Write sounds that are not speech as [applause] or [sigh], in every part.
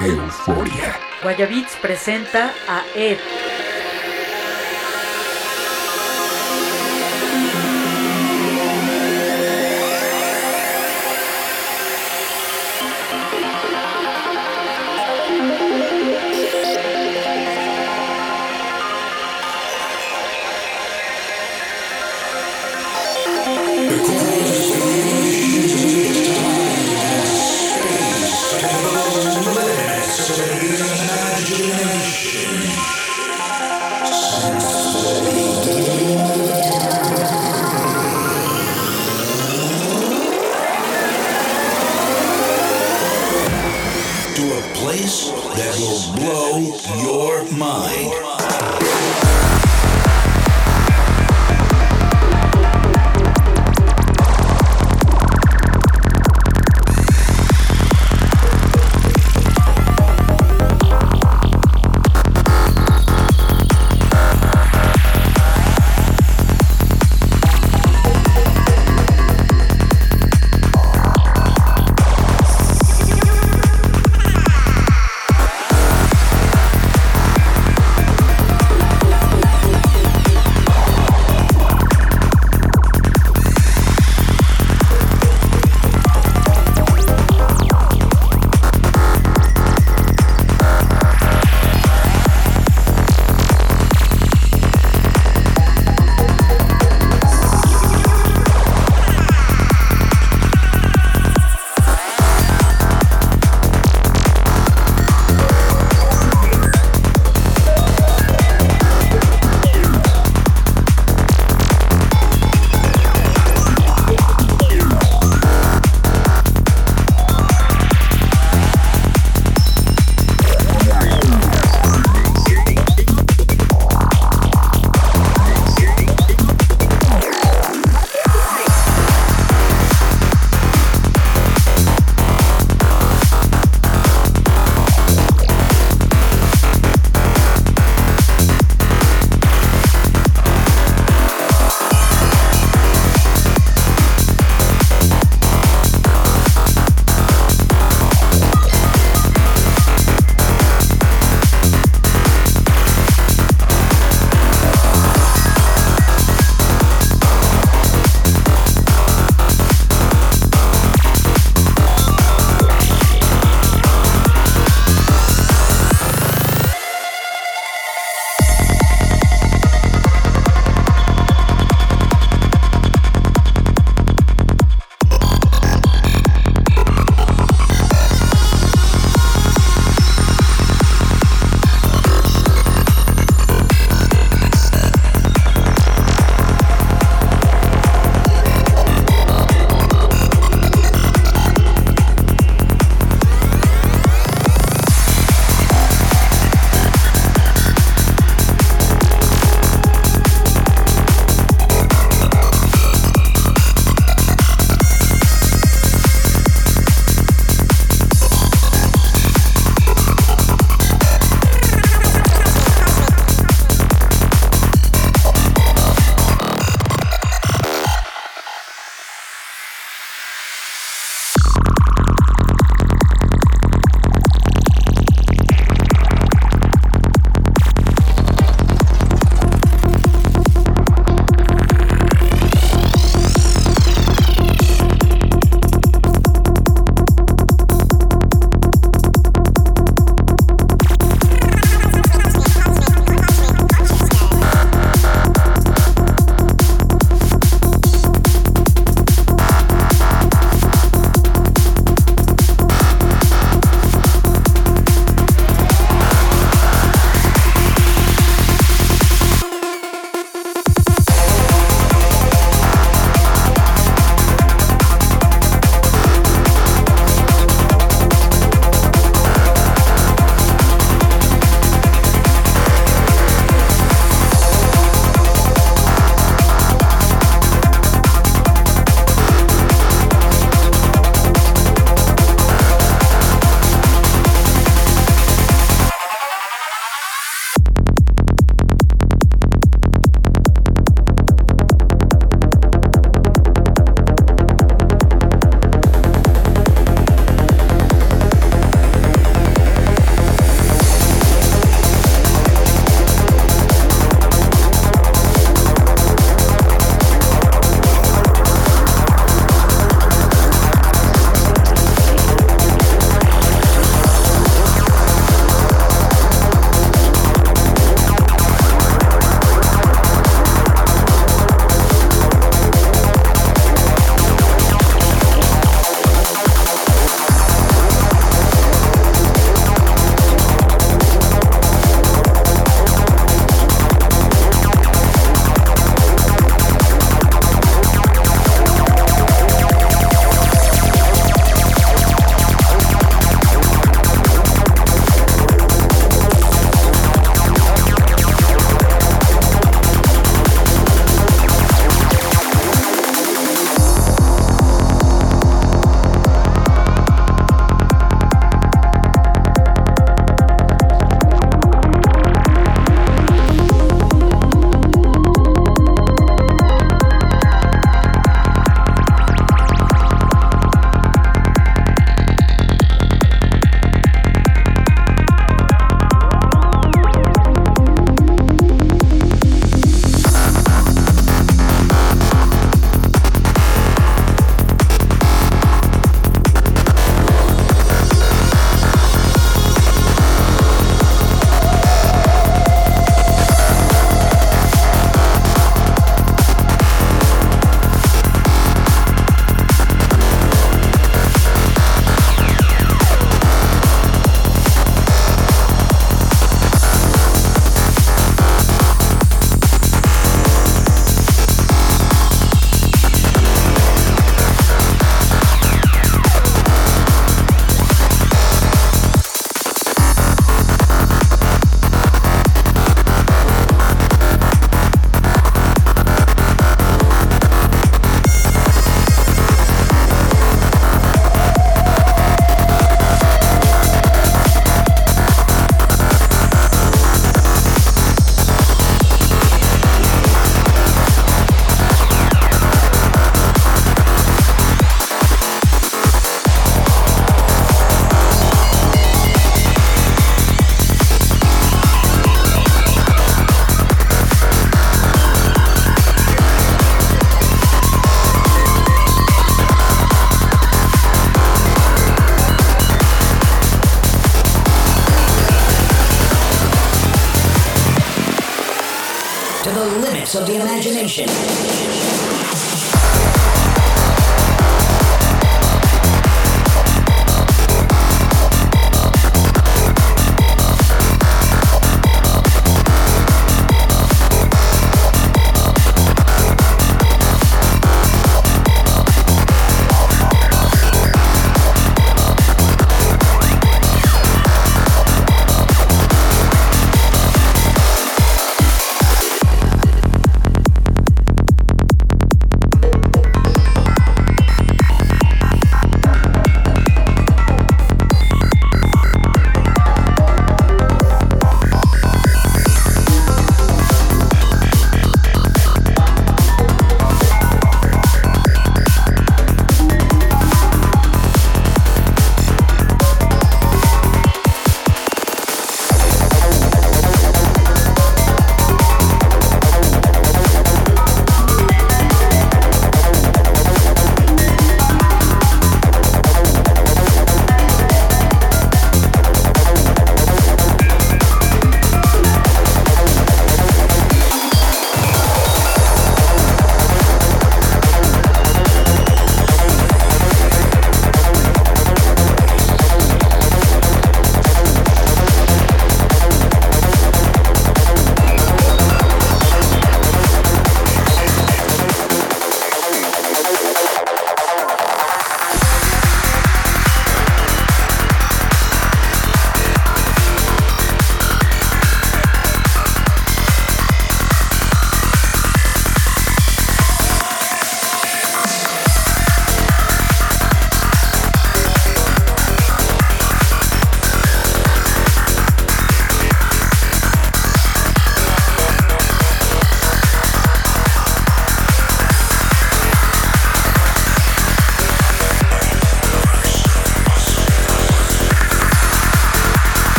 Euforia. Guayabits presenta a Ed. Mind.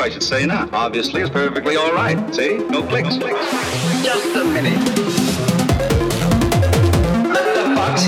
I should say not. Obviously, it's perfectly all right. See? No clicks. Just a minute. [laughs] The fuck's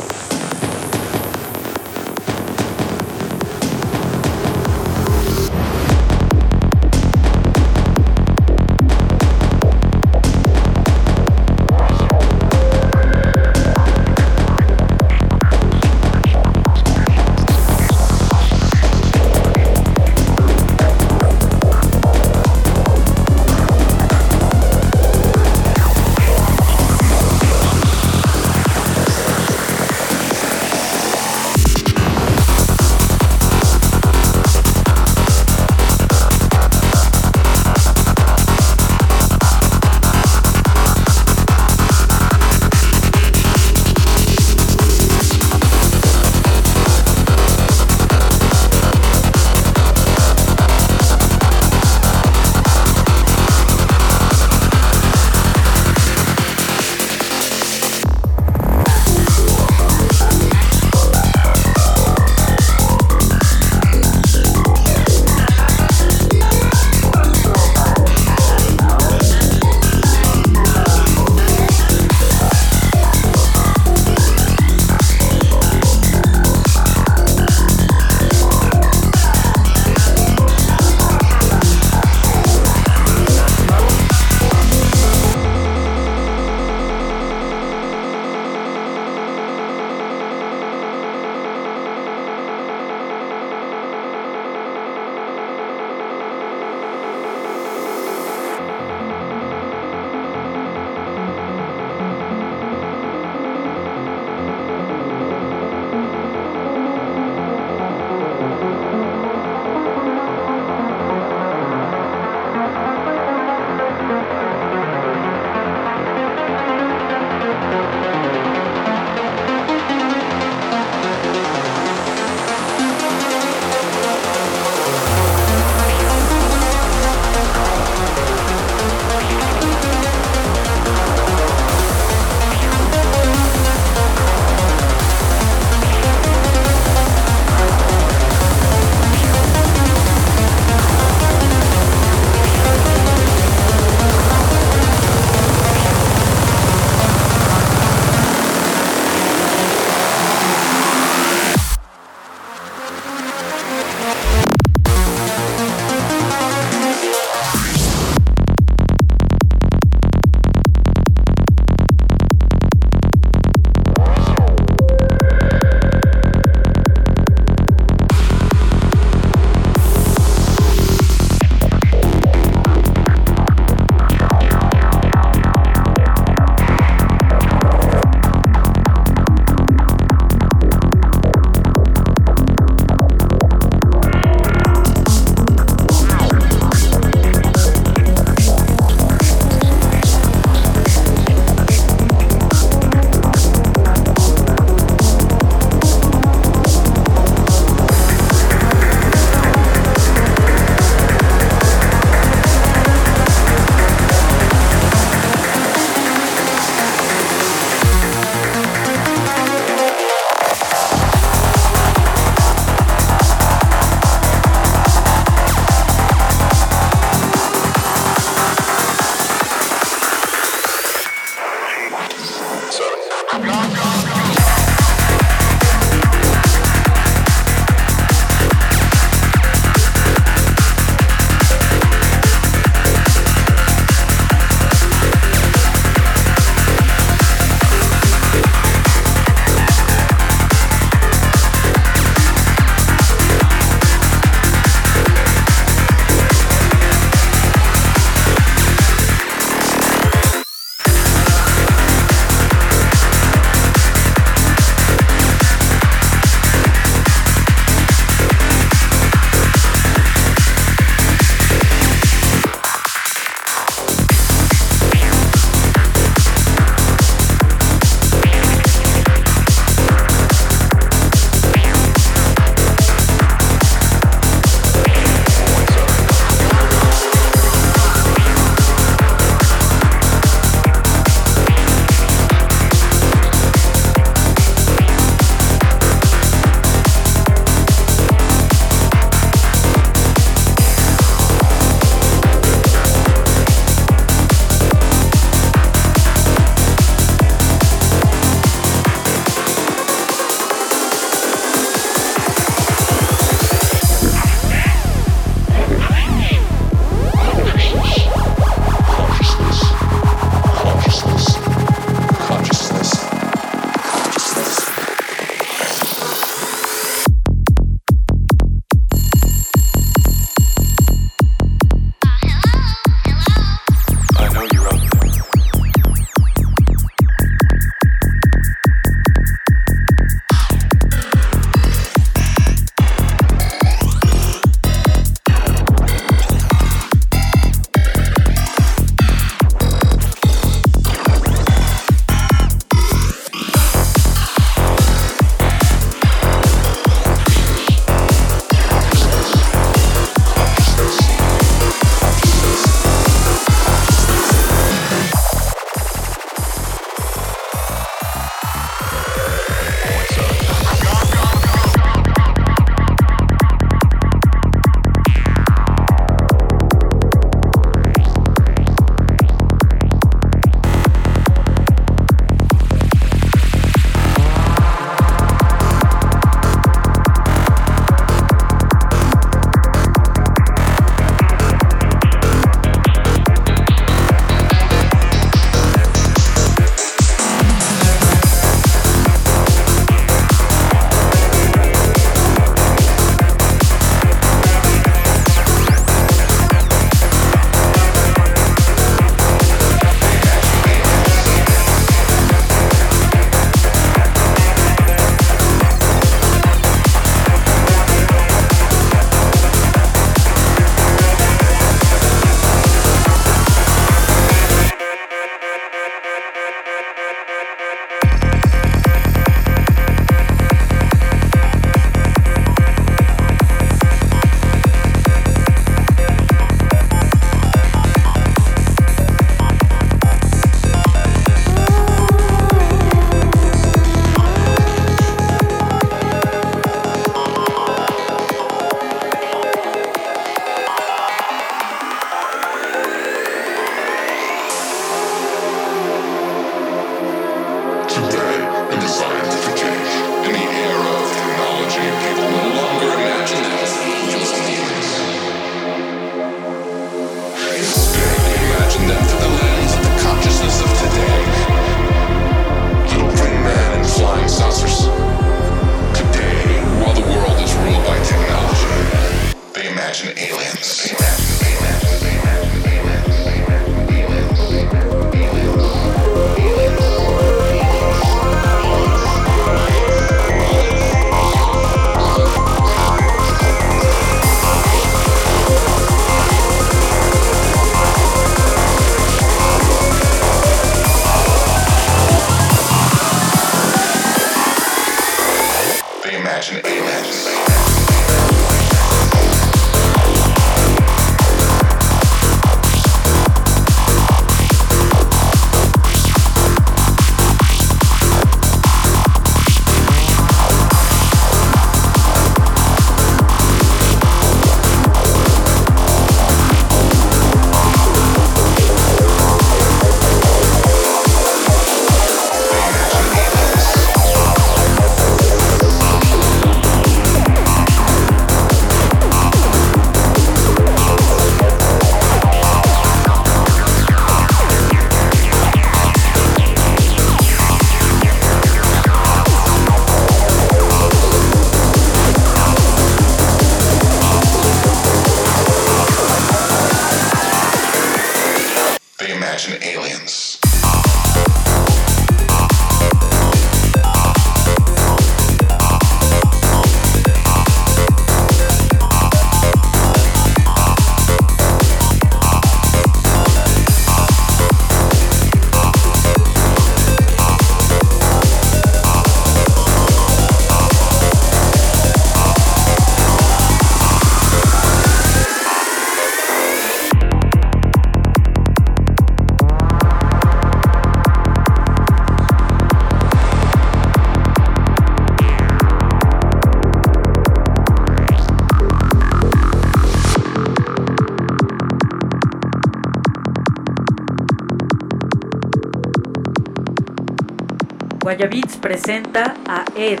Guayabits presenta a Ed.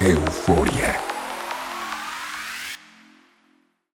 Euforia.